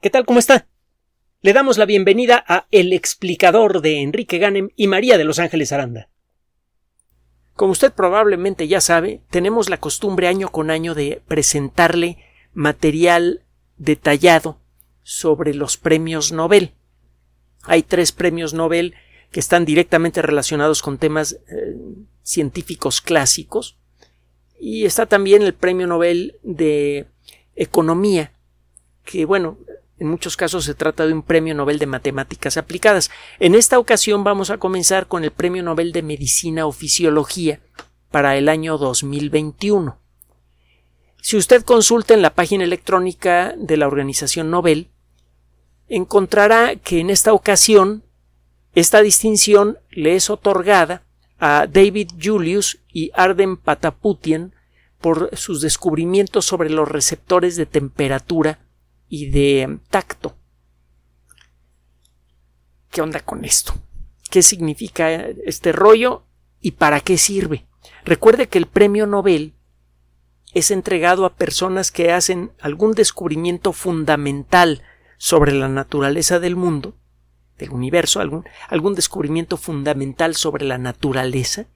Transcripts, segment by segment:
¿Qué tal? ¿Cómo está? Le damos la bienvenida a El explicador de Enrique Ganem y María de Los Ángeles Aranda. Como usted probablemente ya sabe, tenemos la costumbre año con año de presentarle material detallado sobre los premios Nobel. Hay tres premios Nobel que están directamente relacionados con temas eh, científicos clásicos y está también el premio Nobel de Economía, que bueno, en muchos casos se trata de un premio Nobel de Matemáticas aplicadas. En esta ocasión vamos a comenzar con el premio Nobel de Medicina o Fisiología para el año 2021. Si usted consulta en la página electrónica de la organización Nobel, encontrará que en esta ocasión esta distinción le es otorgada a David Julius y Arden Pataputian por sus descubrimientos sobre los receptores de temperatura y de tacto. ¿Qué onda con esto? ¿Qué significa este rollo y para qué sirve? Recuerde que el premio Nobel es entregado a personas que hacen algún descubrimiento fundamental sobre la naturaleza del mundo, del universo, algún, algún descubrimiento fundamental sobre la naturaleza,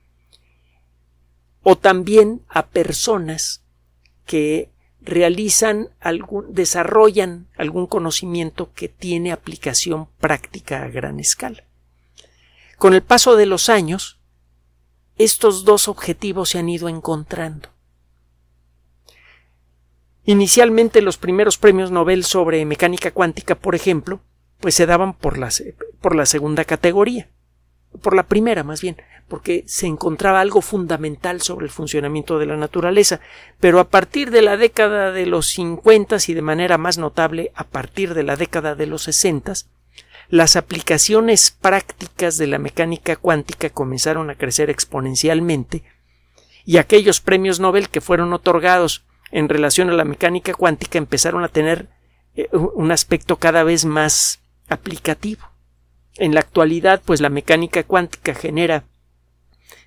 o también a personas que realizan algún, desarrollan algún conocimiento que tiene aplicación práctica a gran escala. Con el paso de los años, estos dos objetivos se han ido encontrando. Inicialmente los primeros premios Nobel sobre mecánica cuántica, por ejemplo, pues se daban por por la segunda categoría, por la primera más bien, porque se encontraba algo fundamental sobre el funcionamiento de la naturaleza, pero a partir de la década de los 50 y de manera más notable a partir de la década de los 60, las aplicaciones prácticas de la mecánica cuántica comenzaron a crecer exponencialmente y aquellos premios Nobel que fueron otorgados en relación a la mecánica cuántica empezaron a tener eh, un aspecto cada vez más aplicativo. En la actualidad, pues la mecánica cuántica genera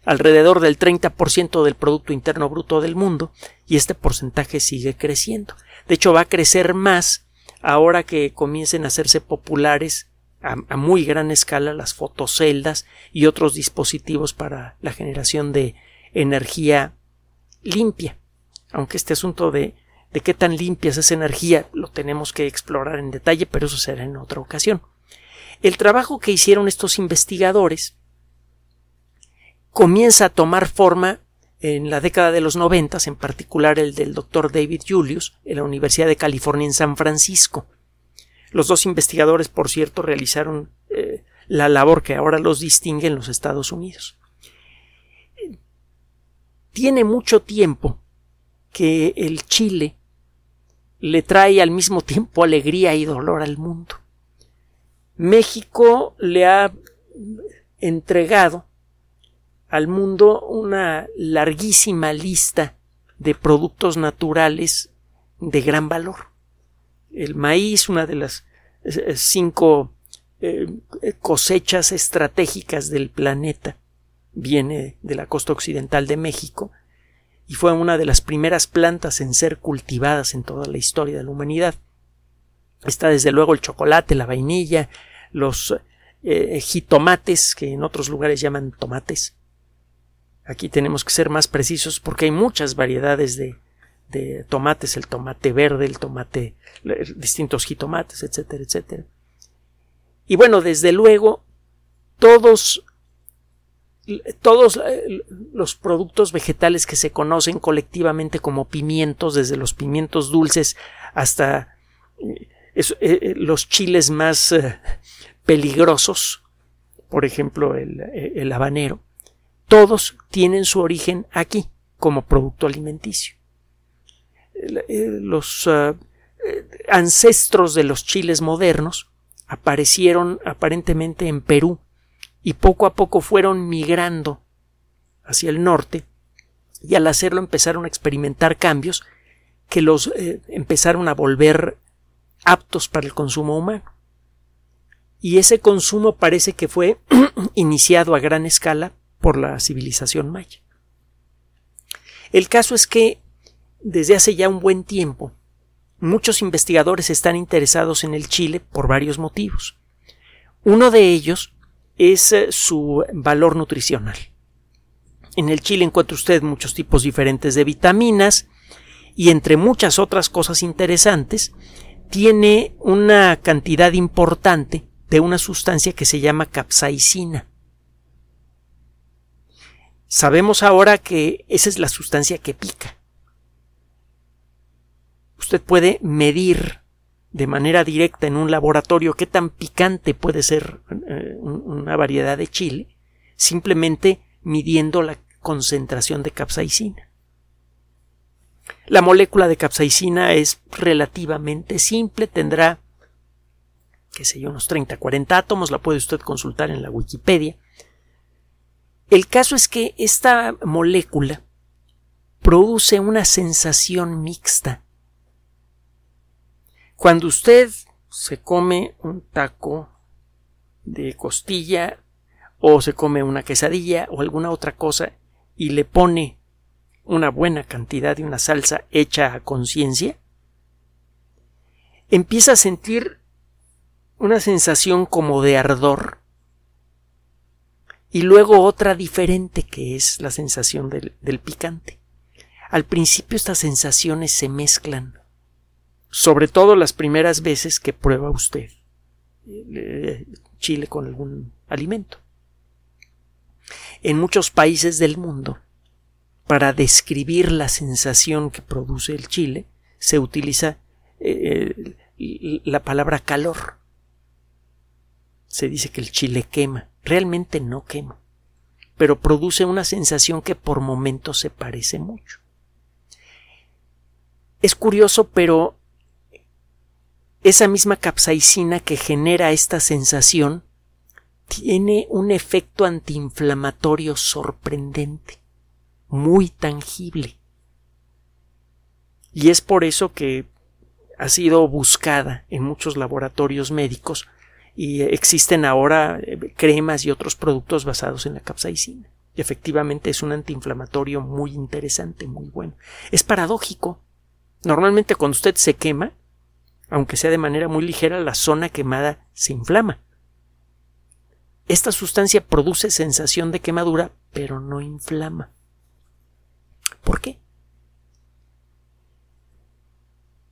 alrededor del 30% del Producto Interno Bruto del mundo y este porcentaje sigue creciendo. De hecho, va a crecer más ahora que comiencen a hacerse populares a, muy gran escala las fotoceldas y otros dispositivos para la generación de energía limpia. Aunque este asunto de, de qué tan limpia es esa energía lo tenemos que explorar en detalle, pero eso será en otra ocasión. El trabajo que hicieron estos investigadores comienza a tomar forma en la década de los noventas, en particular el del doctor David Julius, en la Universidad de California en San Francisco. Los dos investigadores, por cierto, realizaron eh, la labor que ahora los distingue en los Estados Unidos. Tiene mucho tiempo que el Chile le trae al mismo tiempo alegría y dolor al mundo. México le ha entregado al mundo una larguísima lista de productos naturales de gran valor. El maíz, una de las cinco eh, cosechas estratégicas del planeta, viene de la costa occidental de México y fue una de las primeras plantas en ser cultivadas en toda la historia de la humanidad. Está desde luego el chocolate, la vainilla, los eh, jitomates, que en otros lugares llaman tomates, Aquí tenemos que ser más precisos porque hay muchas variedades de, tomates, el tomate verde, el tomate, distintos jitomates, etcétera, etcétera. Y bueno, desde luego, todos, todos eh, los productos vegetales que se conocen colectivamente como pimientos, desde los pimientos dulces hasta eh, eh, los chiles más peligrosos, por ejemplo, el habanero, todos tienen su origen aquí como producto alimenticio. Los ah, eh, ancestros de los chiles modernos aparecieron aparentemente en Perú y poco a poco fueron migrando hacia el norte y al hacerlo empezaron a experimentar cambios que los eh, empezaron a volver aptos para el consumo humano. Y ese consumo parece que fue iniciado a gran escala por la civilización maya. El caso es que desde hace ya un buen tiempo muchos investigadores están interesados en el chile por varios motivos. Uno de ellos es eh, su valor nutricional. En el chile encuentra usted muchos tipos diferentes de vitaminas y entre muchas otras cosas interesantes tiene una cantidad importante de una sustancia que se llama capsaicina. Sabemos ahora que esa es la sustancia que pica. Usted puede medir de manera directa en un laboratorio qué tan picante puede ser eh, una variedad de chile, simplemente midiendo la concentración de capsaicina. La molécula de capsaicina es relativamente simple, tendrá, qué sé yo, unos 30, 40 átomos, la puede usted consultar en la Wikipedia. El caso es que esta molécula produce una sensación mixta. Cuando usted se come un taco de costilla o se come una quesadilla o alguna otra cosa y le pone una buena cantidad de una salsa hecha a conciencia, empieza a sentir una sensación como de ardor y luego otra diferente que es la sensación del, picante. Al principio estas sensaciones se mezclan, sobre todo las primeras veces que prueba usted eh, chile con algún alimento. En muchos países del mundo para describir la sensación que produce el chile se utiliza eh, la palabra calor. Se dice que el chile quema. Realmente no quema, pero produce una sensación que por momentos se parece mucho. Es curioso, pero esa misma capsaicina que genera esta sensación tiene un efecto antiinflamatorio sorprendente muy tangible. Y es por eso que ha sido buscada en muchos laboratorios médicos y existen ahora eh, cremas y otros productos basados en la capsaicina. Efectivamente es un antiinflamatorio muy interesante, muy bueno. Es paradójico. Normalmente cuando usted se quema, aunque sea de manera muy ligera, la zona quemada se inflama. Esta sustancia produce sensación de quemadura, pero no inflama. ¿Por qué?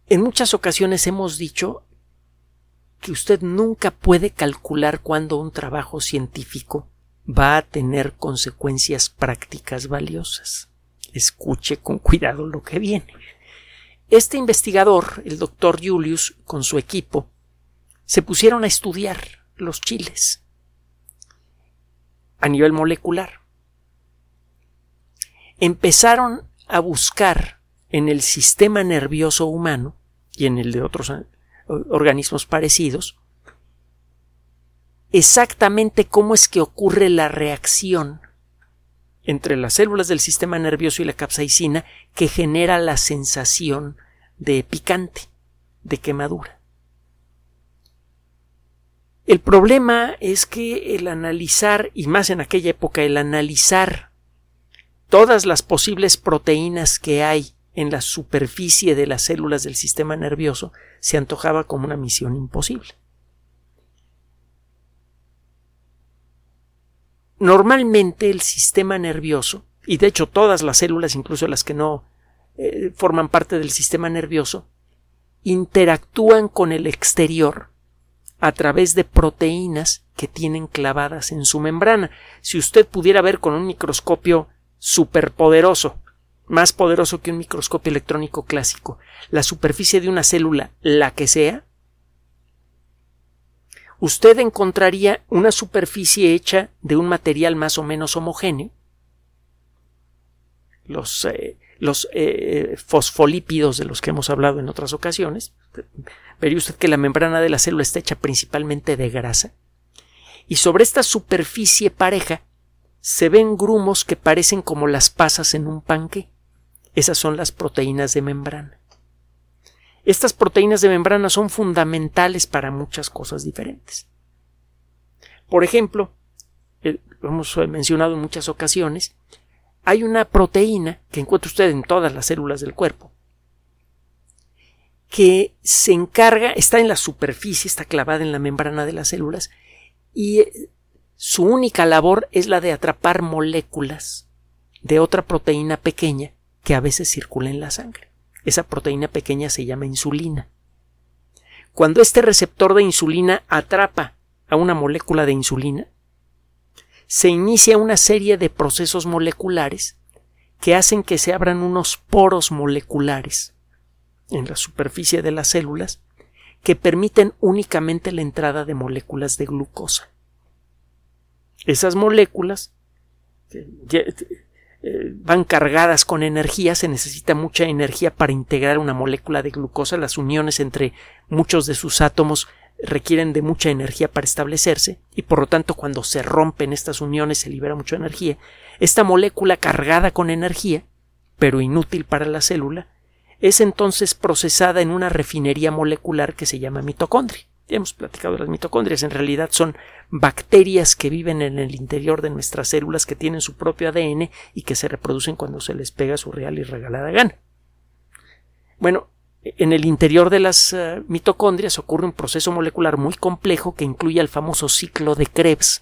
En muchas ocasiones hemos dicho que usted nunca puede calcular cuándo un trabajo científico va a tener consecuencias prácticas valiosas. Escuche con cuidado lo que viene. Este investigador, el doctor Julius, con su equipo, se pusieron a estudiar los chiles a nivel molecular empezaron a buscar en el sistema nervioso humano y en el de otros organismos parecidos exactamente cómo es que ocurre la reacción entre las células del sistema nervioso y la capsaicina que genera la sensación de picante, de quemadura. El problema es que el analizar, y más en aquella época, el analizar todas las posibles proteínas que hay en la superficie de las células del sistema nervioso se antojaba como una misión imposible. Normalmente el sistema nervioso, y de hecho todas las células, incluso las que no eh, forman parte del sistema nervioso, interactúan con el exterior a través de proteínas que tienen clavadas en su membrana. Si usted pudiera ver con un microscopio superpoderoso, más poderoso que un microscopio electrónico clásico, la superficie de una célula, la que sea, usted encontraría una superficie hecha de un material más o menos homogéneo, los, eh, los eh, fosfolípidos de los que hemos hablado en otras ocasiones, vería usted que la membrana de la célula está hecha principalmente de grasa, y sobre esta superficie pareja se ven grumos que parecen como las pasas en un panque. Esas son las proteínas de membrana. Estas proteínas de membrana son fundamentales para muchas cosas diferentes. Por ejemplo, eh, lo hemos mencionado en muchas ocasiones, hay una proteína que encuentra usted en todas las células del cuerpo, que se encarga, está en la superficie, está clavada en la membrana de las células y eh, su única labor es la de atrapar moléculas de otra proteína pequeña que a veces circula en la sangre. Esa proteína pequeña se llama insulina. Cuando este receptor de insulina atrapa a una molécula de insulina, se inicia una serie de procesos moleculares que hacen que se abran unos poros moleculares en la superficie de las células que permiten únicamente la entrada de moléculas de glucosa. Esas moléculas eh, van cargadas con energía, se necesita mucha energía para integrar una molécula de glucosa, las uniones entre muchos de sus átomos requieren de mucha energía para establecerse y por lo tanto cuando se rompen estas uniones se libera mucha energía. Esta molécula cargada con energía, pero inútil para la célula, es entonces procesada en una refinería molecular que se llama mitocondria. Ya hemos platicado de las mitocondrias, en realidad son bacterias que viven en el interior de nuestras células que tienen su propio ADN y que se reproducen cuando se les pega su real y regalada gana. Bueno, en el interior de las eh, mitocondrias ocurre un proceso molecular muy complejo que incluye el famoso ciclo de Krebs,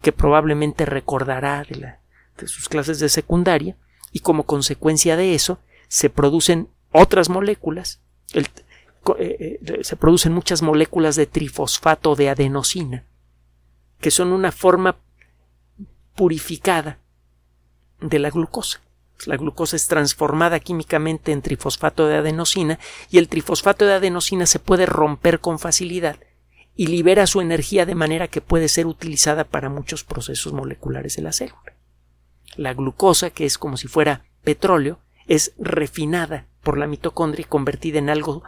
que probablemente recordará de, de sus clases de secundaria, y como consecuencia de eso se producen otras moléculas, el, eh, eh, se producen muchas moléculas de trifosfato de adenosina, que son una forma purificada de la glucosa. La glucosa es transformada químicamente en trifosfato de adenosina y el trifosfato de adenosina se puede romper con facilidad y libera su energía de manera que puede ser utilizada para muchos procesos moleculares de la célula. La glucosa, que es como si fuera petróleo, es refinada por la mitocondria y convertida en algo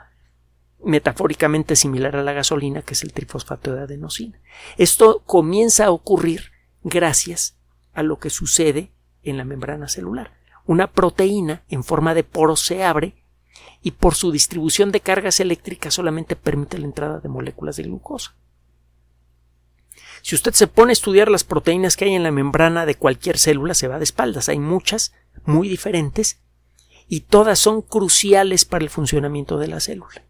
metafóricamente similar a la gasolina, que es el trifosfato de adenosina. Esto comienza a ocurrir gracias a lo que sucede en la membrana celular. Una proteína en forma de poro se abre y por su distribución de cargas eléctricas solamente permite la entrada de moléculas de glucosa. Si usted se pone a estudiar las proteínas que hay en la membrana de cualquier célula, se va de espaldas. Hay muchas, muy diferentes, y todas son cruciales para el funcionamiento de la célula.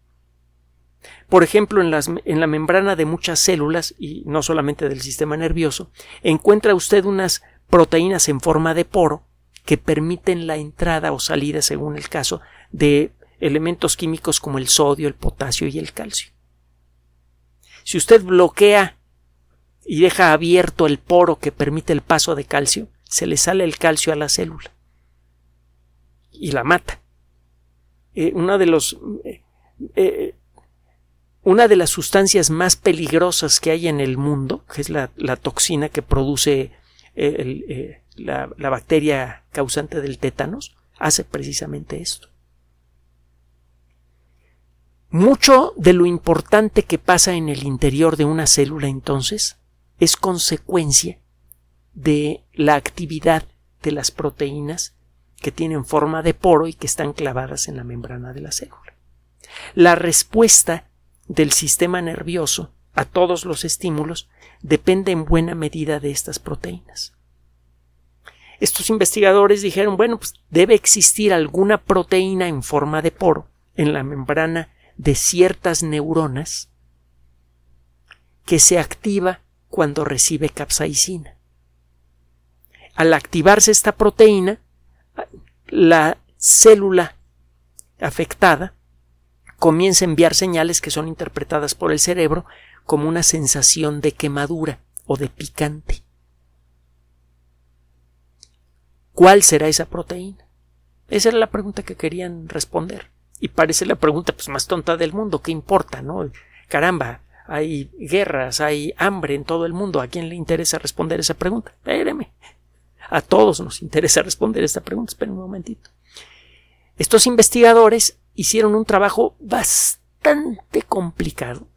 Por ejemplo, en, la membrana de muchas células, y no solamente del sistema nervioso, encuentra usted unas proteínas en forma de poro que permiten la entrada o salida, según el caso, de elementos químicos como el sodio, el potasio y el calcio. Si usted bloquea y deja abierto el poro que permite el paso de calcio, se le sale el calcio a la célula y la mata. Eh, una de los eh, eh, una de las sustancias más peligrosas que hay en el mundo, que es la, toxina que produce eh, eh, la, la, bacteria causante del tétanos, hace precisamente esto. Mucho de lo importante que pasa en el interior de una célula entonces es consecuencia de la actividad de las proteínas que tienen forma de poro y que están clavadas en la membrana de la célula. La respuesta del sistema nervioso a todos los estímulos depende en buena medida de estas proteínas. Estos investigadores dijeron, bueno, pues debe existir alguna proteína en forma de poro en la membrana de ciertas neuronas que se activa cuando recibe capsaicina. Al activarse esta proteína, la célula afectada comienza a enviar señales que son interpretadas por el cerebro como una sensación de quemadura o de picante. ¿Cuál será esa proteína? Esa era la pregunta que querían responder. Y parece la pregunta pues, más tonta del mundo. ¿Qué importa, no? Caramba, hay guerras, hay hambre en todo el mundo. ¿A quién le interesa responder esa pregunta? Espéreme. A todos nos interesa responder esta pregunta. Esperen un momentito. Estos investigadores hicieron un trabajo bastante complicado.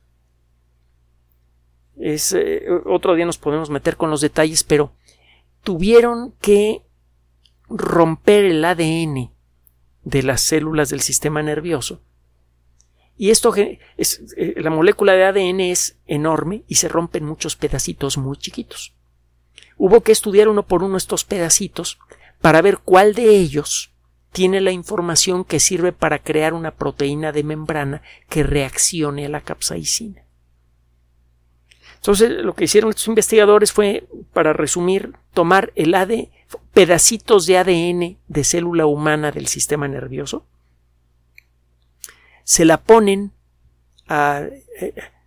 Es, eh, otro día nos podemos meter con los detalles, pero tuvieron que romper el ADN de las células del sistema nervioso. Y esto es, eh, la molécula de ADN es enorme y se rompe en muchos pedacitos muy chiquitos. Hubo que estudiar uno por uno estos pedacitos para ver cuál de ellos tiene la información que sirve para crear una proteína de membrana que reaccione a la capsaicina. Entonces, lo que hicieron estos investigadores fue, para resumir, tomar el AD, pedacitos de ADN de célula humana del sistema nervioso, se la ponen a,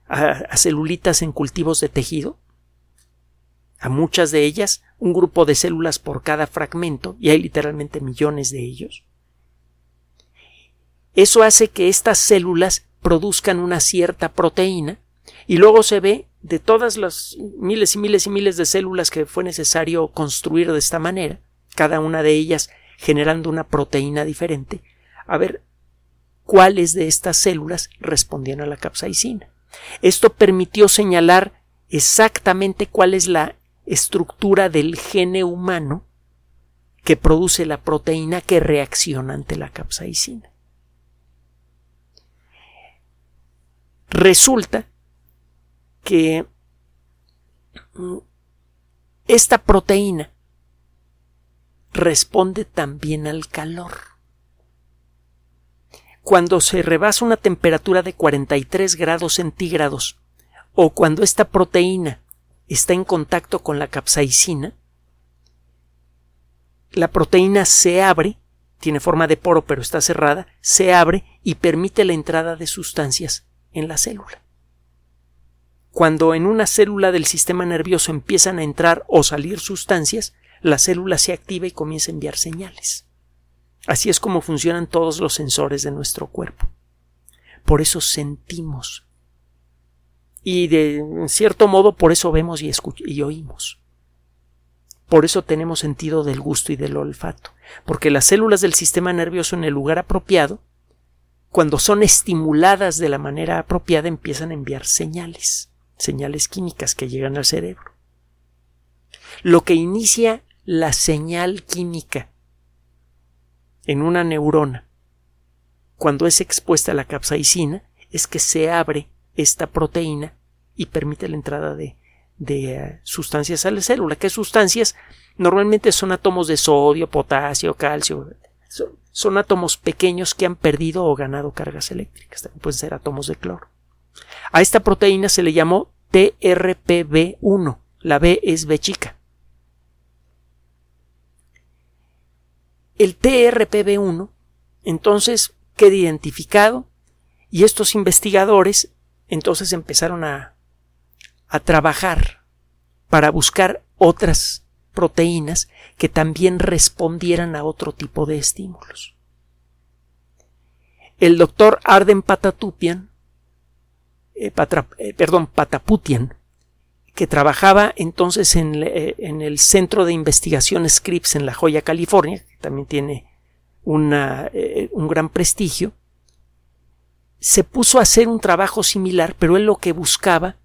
a celulitas en cultivos de tejido, a muchas de ellas, un grupo de células por cada fragmento, y hay literalmente millones de ellos. Eso hace que estas células produzcan una cierta proteína y luego se ve de todas las miles y miles y miles de células que fue necesario construir de esta manera, cada una de ellas generando una proteína diferente, a ver cuáles de estas células respondían a la capsaicina. Esto permitió señalar exactamente cuál es la estructura del gene humano que produce la proteína que reacciona ante la capsaicina. Resulta que mm, esta proteína responde también al calor. Cuando se rebasa una temperatura de 43 grados centígrados o cuando esta proteína está en contacto con la capsaicina, la proteína se abre, tiene forma de poro pero está cerrada, se abre y permite la entrada de sustancias en la célula. Cuando en una célula del sistema nervioso empiezan a entrar o salir sustancias, la célula se activa y comienza a enviar señales. Así es como funcionan todos los sensores de nuestro cuerpo. Por eso sentimos y de cierto modo por eso vemos y, y oímos. Por eso tenemos sentido del gusto y del olfato, porque las células del sistema nervioso en el lugar apropiado, cuando son estimuladas de la manera apropiada, empiezan a enviar señales, señales químicas que llegan al cerebro. Lo que inicia la señal química en una neurona cuando es expuesta a la capsaicina es que se abre esta proteína y permite la entrada de, eh, sustancias a la célula. ¿Qué sustancias? Normalmente son átomos de sodio, potasio, calcio. Son, átomos pequeños que han perdido o ganado cargas eléctricas. Pueden ser átomos de cloro. A esta proteína se le llamó TRPV1. La B es B chica. El TRPV1 entonces queda identificado y estos investigadores entonces empezaron a a trabajar para buscar otras proteínas que también respondieran a otro tipo de estímulos. El doctor Arden Patatupian, eh, eh, perdón, Pataputian, que trabajaba entonces en, eh, en, el Centro de Investigación Scripps en La Joya, California, que también tiene una, un gran prestigio, se puso a hacer un trabajo similar, pero él lo que buscaba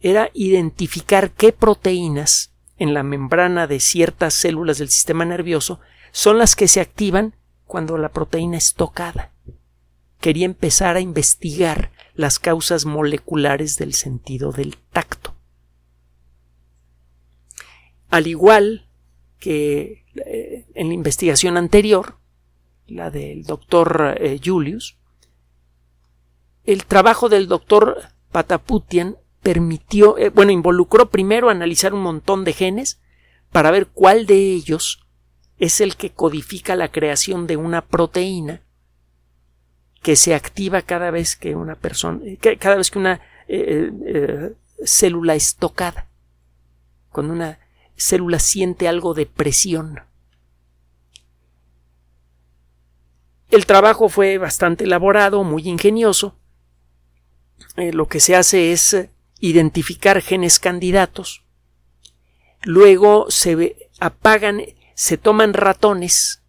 era identificar qué proteínas en la membrana de ciertas células del sistema nervioso son las que se activan cuando la proteína es tocada. Quería empezar a investigar las causas moleculares del sentido del tacto. Al igual que eh, en la investigación anterior, la del doctor eh, Julius, el trabajo del doctor Pataputian permitió, eh, bueno, involucró primero analizar un montón de genes para ver cuál de ellos es el que codifica la creación de una proteína que se activa cada vez que una persona, cada vez que una eh, eh, célula es tocada, cuando una célula siente algo de presión. El trabajo fue bastante elaborado, muy ingenioso. Lo que se hace es identificar genes candidatos, luego se apagan, se toman ratones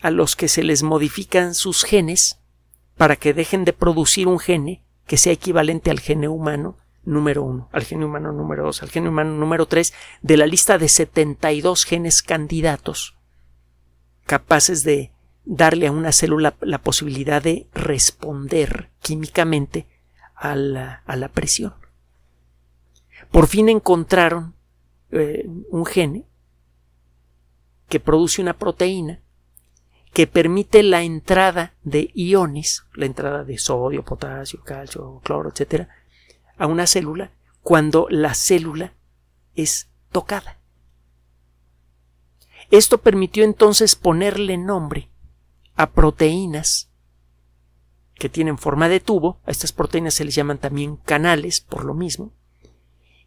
a los que se les modifican sus genes para que dejen de producir un gene que sea equivalente al gene humano número uno, al gene humano número dos, al gene humano número tres, de la lista de 72 genes candidatos capaces de darle a una célula la posibilidad de responder químicamente a la, a la presión por fin encontraron eh, un gene que produce una proteína que permite la entrada de iones, la entrada de sodio, potasio, calcio, cloro, etcétera, a una célula cuando la célula es tocada. Esto permitió entonces ponerle nombre a proteínas que tienen forma de tubo, a estas proteínas se les llaman también canales por lo mismo,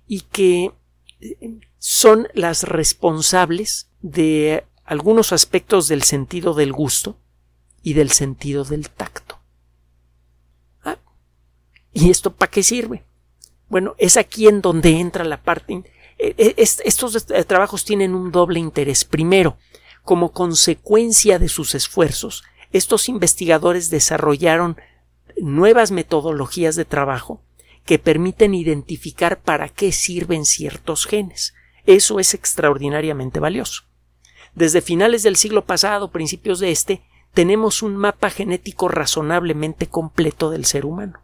y que eh, son las responsables de algunos aspectos del sentido del gusto y del sentido del tacto. Ah, ¿Y esto para qué sirve? Bueno, es aquí en donde entra la parte. Eh, eh, estos trabajos tienen un doble interés. Primero, como consecuencia de sus esfuerzos, estos investigadores desarrollaron nuevas metodologías de trabajo que permiten identificar para qué sirven ciertos genes. Eso es extraordinariamente valioso. Desde finales del siglo pasado, principios de este, tenemos un mapa genético razonablemente completo del ser humano.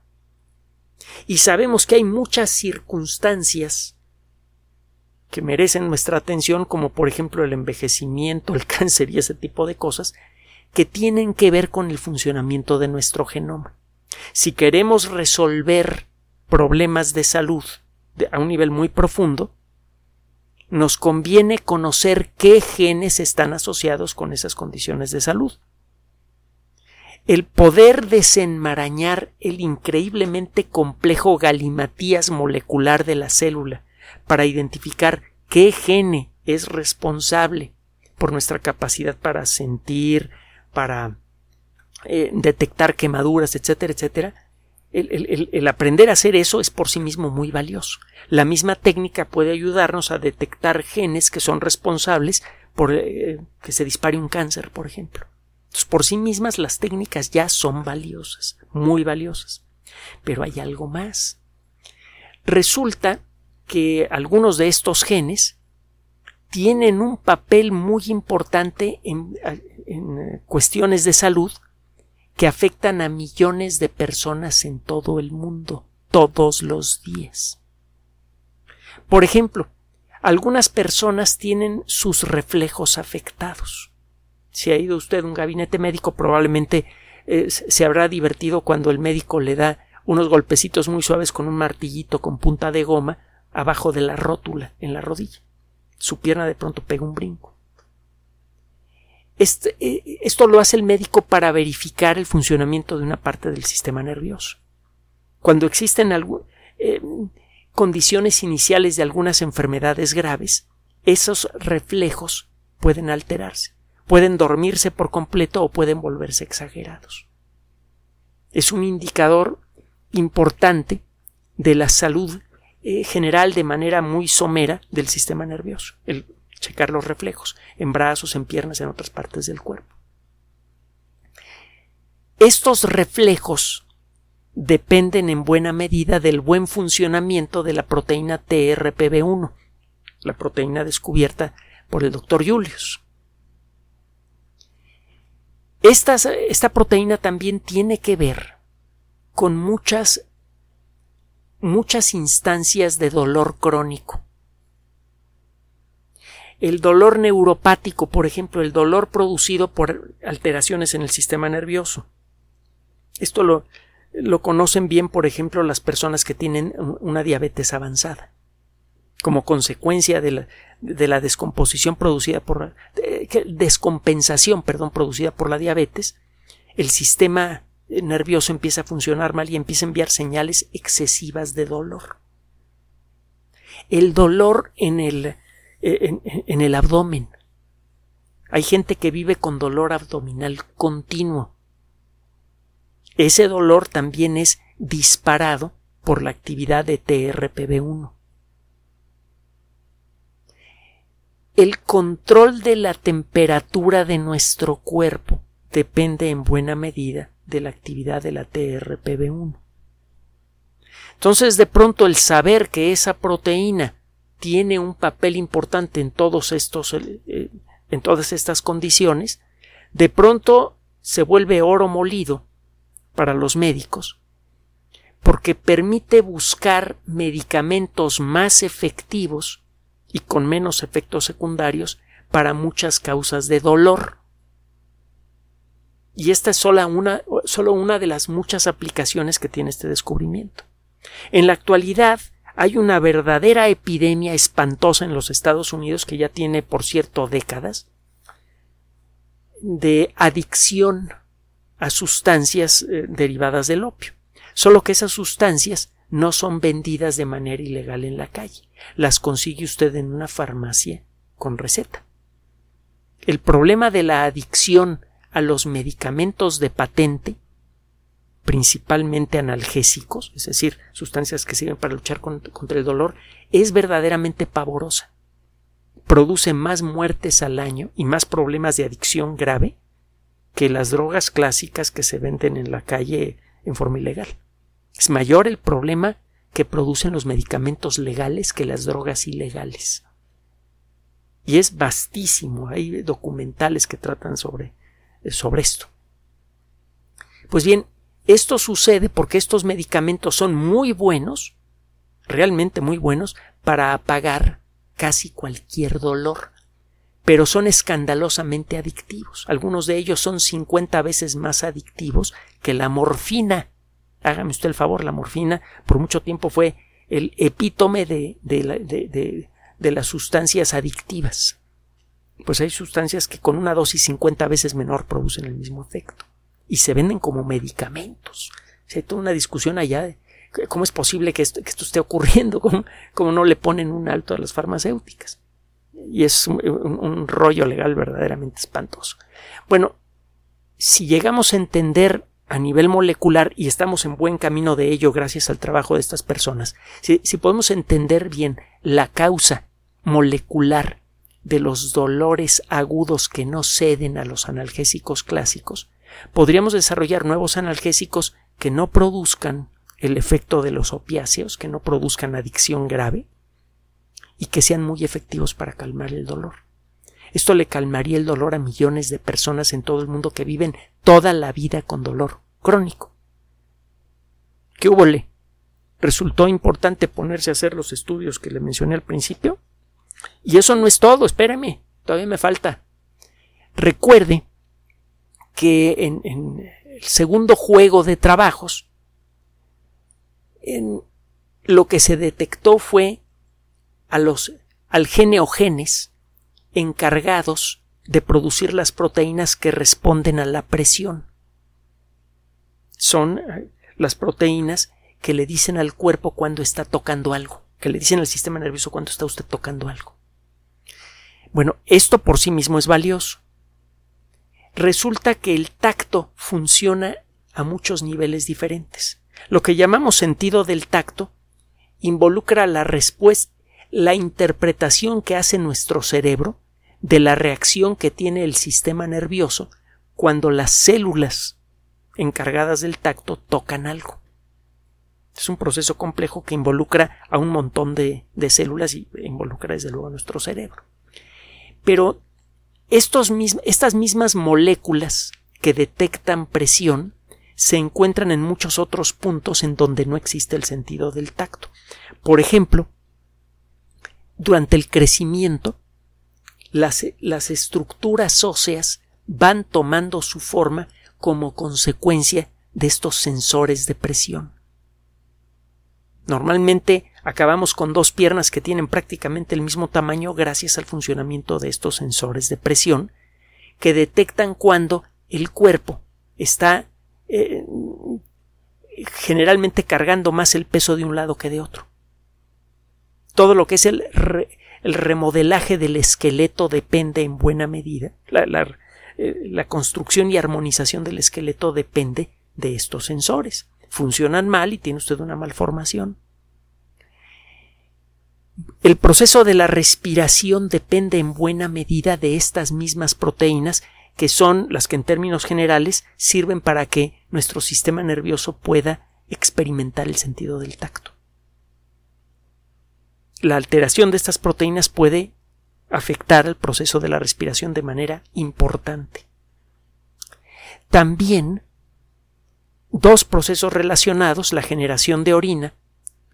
Y sabemos que hay muchas circunstancias que merecen nuestra atención, como por ejemplo el envejecimiento, el cáncer y ese tipo de cosas, que tienen que ver con el funcionamiento de nuestro genoma. Si queremos resolver problemas de salud a un nivel muy profundo, nos conviene conocer qué genes están asociados con esas condiciones de salud. El poder desenmarañar el increíblemente complejo galimatías molecular de la célula para identificar qué gene es responsable por nuestra capacidad para sentir, para eh, detectar quemaduras, etcétera, etcétera, el, aprender a hacer eso es por sí mismo muy valioso. La misma técnica puede ayudarnos a detectar genes que son responsables por eh, que se dispare un cáncer, por ejemplo. Por sí mismas las técnicas ya son valiosas, muy valiosas. Pero hay algo más. Resulta que algunos de estos genes tienen un papel muy importante en, en cuestiones de salud que afectan a millones de personas en todo el mundo todos los días. Por ejemplo, algunas personas tienen sus reflejos afectados. Si ha ido usted a un gabinete médico, probablemente eh, se habrá divertido cuando el médico le da unos golpecitos muy suaves con un martillito con punta de goma abajo de la rótula en la rodilla. Su pierna de pronto pega un brinco. Este, eh, esto lo hace el médico para verificar el funcionamiento de una parte del sistema nervioso. Cuando existen eh, condiciones iniciales de algunas enfermedades graves, esos reflejos pueden alterarse, pueden dormirse por completo o pueden volverse exagerados. Es un indicador importante de la salud eh, general de manera muy somera del sistema nervioso, checar los reflejos, en brazos, en piernas, en otras partes del cuerpo. Estos reflejos dependen en buena medida del buen funcionamiento de la proteína TRPV1, la proteína descubierta por el doctor Julius. Esta, esta proteína también tiene que ver con muchas muchas instancias de dolor crónico el dolor neuropático, por ejemplo, el dolor producido por alteraciones en el sistema nervioso. Esto lo, lo conocen bien, por ejemplo, las personas que tienen una diabetes avanzada, como consecuencia de la, de la descomposición producida por descompensación, perdón, producida por la diabetes, el sistema nervioso empieza a funcionar mal y empieza a enviar señales excesivas de dolor. El dolor en el en, el abdomen. Hay gente que vive con dolor abdominal continuo. Ese dolor también es disparado por la actividad de TRPV1. El control de la temperatura de nuestro cuerpo depende en buena medida de la actividad de la TRPV1. Entonces, de pronto, el saber que esa proteína tiene un papel importante en todos estos eh, en todas estas condiciones, de pronto se vuelve oro molido para los médicos porque permite buscar medicamentos más efectivos y con menos efectos secundarios para muchas causas de dolor. Y esta es solo una, solo una de las muchas aplicaciones que tiene este descubrimiento. En la actualidad hay una verdadera epidemia espantosa en los Estados Unidos que ya tiene, por cierto, décadas de adicción a sustancias eh, derivadas del opio. Solo que esas sustancias no son vendidas de manera ilegal en la calle. Las consigue usted en una farmacia con receta. El problema de la adicción a los medicamentos de patente, principalmente analgésicos, es decir, sustancias que sirven para luchar contra el dolor, es verdaderamente pavorosa. Produce más muertes al año y más problemas de adicción grave que las drogas clásicas que se venden en la calle en forma ilegal. Es mayor el problema que producen los medicamentos legales que las drogas ilegales. Y es vastísimo. Hay documentales que tratan sobre, sobre esto. Pues bien, esto sucede porque estos medicamentos son muy buenos, realmente muy buenos, para apagar casi cualquier dolor, pero son escandalosamente adictivos. Algunos de ellos son 50 veces más adictivos que la morfina. Hágame usted el favor, la morfina por mucho tiempo fue el epítome de, de, de las sustancias adictivas. Pues hay sustancias que con una dosis 50 veces menor producen el mismo efecto y se venden como medicamentos. hay toda una discusión allá de cómo es posible que esto, esté ocurriendo, cómo, no le ponen un alto a las farmacéuticas. Y es un rollo legal verdaderamente espantoso. Bueno, si llegamos a entender a nivel molecular, y estamos en buen camino de ello gracias al trabajo de estas personas, si, podemos entender bien la causa molecular de los dolores agudos que no ceden a los analgésicos clásicos, podríamos desarrollar nuevos analgésicos que no produzcan el efecto de los opiáceos, que no produzcan adicción grave y que sean muy efectivos para calmar el dolor. Esto le calmaría el dolor a millones de personas en todo el mundo que viven toda la vida con dolor crónico. ¿Qué hubo le? ¿Resultó importante ponerse a hacer los estudios que le mencioné al principio? Y eso no es todo, espéreme, todavía me falta. Recuerde que en, el segundo juego de trabajos, en, lo que se detectó fue a los, al genes encargados de producir las proteínas que responden a la presión. Son eh, las proteínas que le dicen al cuerpo cuando está tocando algo, que le dicen al sistema nervioso cuando está usted tocando algo. Bueno, esto por sí mismo es valioso. Resulta que el tacto funciona a muchos niveles diferentes. Lo que llamamos sentido del tacto involucra la respuesta, la interpretación que hace nuestro cerebro de la reacción que tiene el sistema nervioso cuando las células encargadas del tacto tocan algo. Es un proceso complejo que involucra a un montón de, células y involucra desde luego a nuestro cerebro. Pero estos estas mismas moléculas que detectan presión se encuentran en muchos otros puntos en donde no existe el sentido del tacto. Por ejemplo, durante el crecimiento, las, las estructuras óseas van tomando su forma como consecuencia de estos sensores de presión. Normalmente acabamos con dos piernas que tienen prácticamente el mismo tamaño gracias al funcionamiento de estos sensores de presión que detectan cuando el cuerpo está eh, generalmente cargando más el peso de un lado que de otro. Todo lo que es el, el remodelaje del esqueleto depende en buena medida, eh, la construcción y armonización del esqueleto depende de estos sensores. Funcionan mal y tiene usted una malformación. El proceso de la respiración depende en buena medida de estas mismas proteínas que son las que en términos generales sirven para que nuestro sistema nervioso pueda experimentar el sentido del tacto. La alteración de estas proteínas puede afectar el proceso de la respiración de manera importante. También dos procesos relacionados, la generación de orina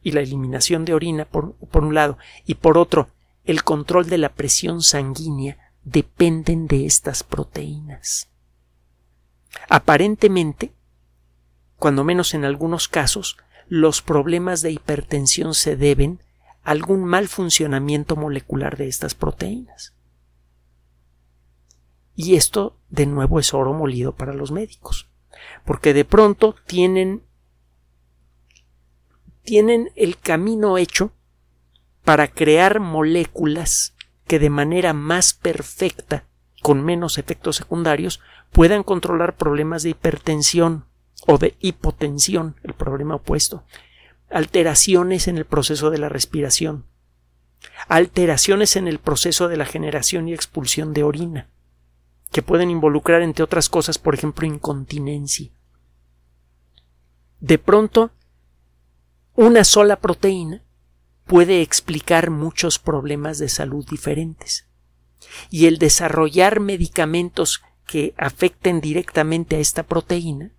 y la eliminación de orina por, por un lado y por otro el control de la presión sanguínea dependen de estas proteínas. Aparentemente, cuando menos en algunos casos, los problemas de hipertensión se deben a algún mal funcionamiento molecular de estas proteínas. Y esto, de nuevo, es oro molido para los médicos, porque de pronto tienen tienen el camino hecho para crear moléculas que de manera más perfecta, con menos efectos secundarios, puedan controlar problemas de hipertensión o de hipotensión, el problema opuesto, alteraciones en el proceso de la respiración, alteraciones en el proceso de la generación y expulsión de orina, que pueden involucrar, entre otras cosas, por ejemplo, incontinencia. De pronto, una sola proteína puede explicar muchos problemas de salud diferentes. Y el desarrollar medicamentos que afecten directamente a esta proteína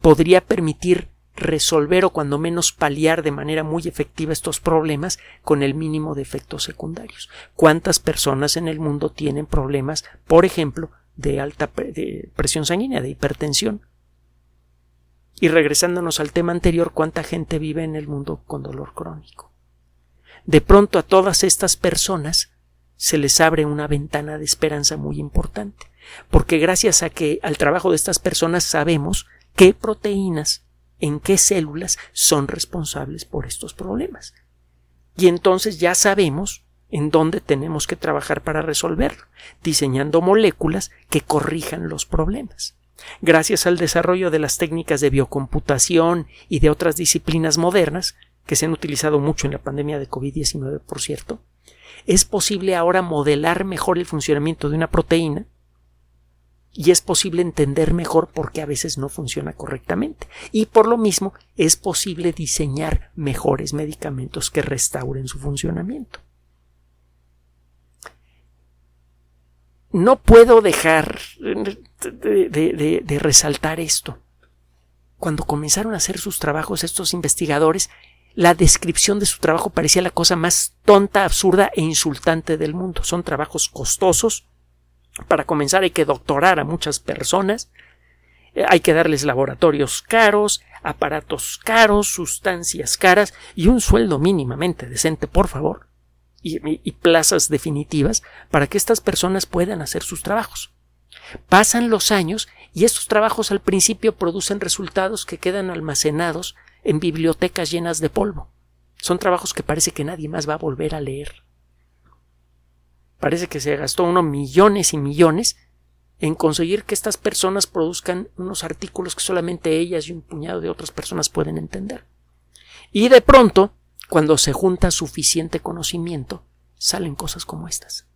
podría permitir resolver o cuando menos paliar de manera muy efectiva estos problemas con el mínimo de efectos secundarios. ¿Cuántas personas en el mundo tienen problemas, por ejemplo, de alta presión sanguínea, de hipertensión? Y regresándonos al tema anterior, ¿cuánta gente vive en el mundo con dolor crónico? De pronto a todas estas personas se les abre una ventana de esperanza muy importante, porque gracias a que al trabajo de estas personas sabemos qué proteínas, en qué células son responsables por estos problemas. Y entonces ya sabemos en dónde tenemos que trabajar para resolverlo, diseñando moléculas que corrijan los problemas. Gracias al desarrollo de las técnicas de biocomputación y de otras disciplinas modernas, que se han utilizado mucho en la pandemia de COVID-19, por cierto, es posible ahora modelar mejor el funcionamiento de una proteína y es posible entender mejor por qué a veces no funciona correctamente. Y por lo mismo es posible diseñar mejores medicamentos que restauren su funcionamiento. No puedo dejar de, resaltar esto. Cuando comenzaron a hacer sus trabajos estos investigadores, la descripción de su trabajo parecía la cosa más tonta, absurda e insultante del mundo. Son trabajos costosos. Para comenzar hay que doctorar a muchas personas. Eh, hay que darles laboratorios caros, aparatos caros, sustancias caras y un sueldo mínimamente decente, por favor. Y plazas definitivas para que estas personas puedan hacer sus trabajos. Pasan los años y estos trabajos al principio producen resultados que quedan almacenados en bibliotecas llenas de polvo. Son trabajos que parece que nadie más va a volver a leer. Parece que se gastó uno millones y millones en conseguir que estas personas produzcan unos artículos que solamente ellas y un puñado de otras personas pueden entender. Y de pronto, cuando se junta suficiente conocimiento, salen cosas como estas.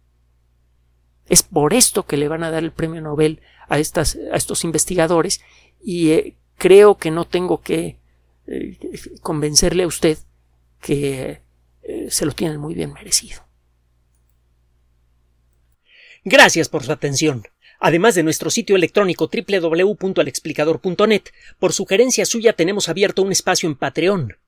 Es por esto que le van a dar el premio Nobel a, estas, a estos investigadores y eh, creo que no tengo que eh, convencerle a usted que eh, se lo tienen muy bien merecido. Gracias por su atención. Además de nuestro sitio electrónico www.alexplicador.net, por sugerencia suya tenemos abierto un espacio en Patreon,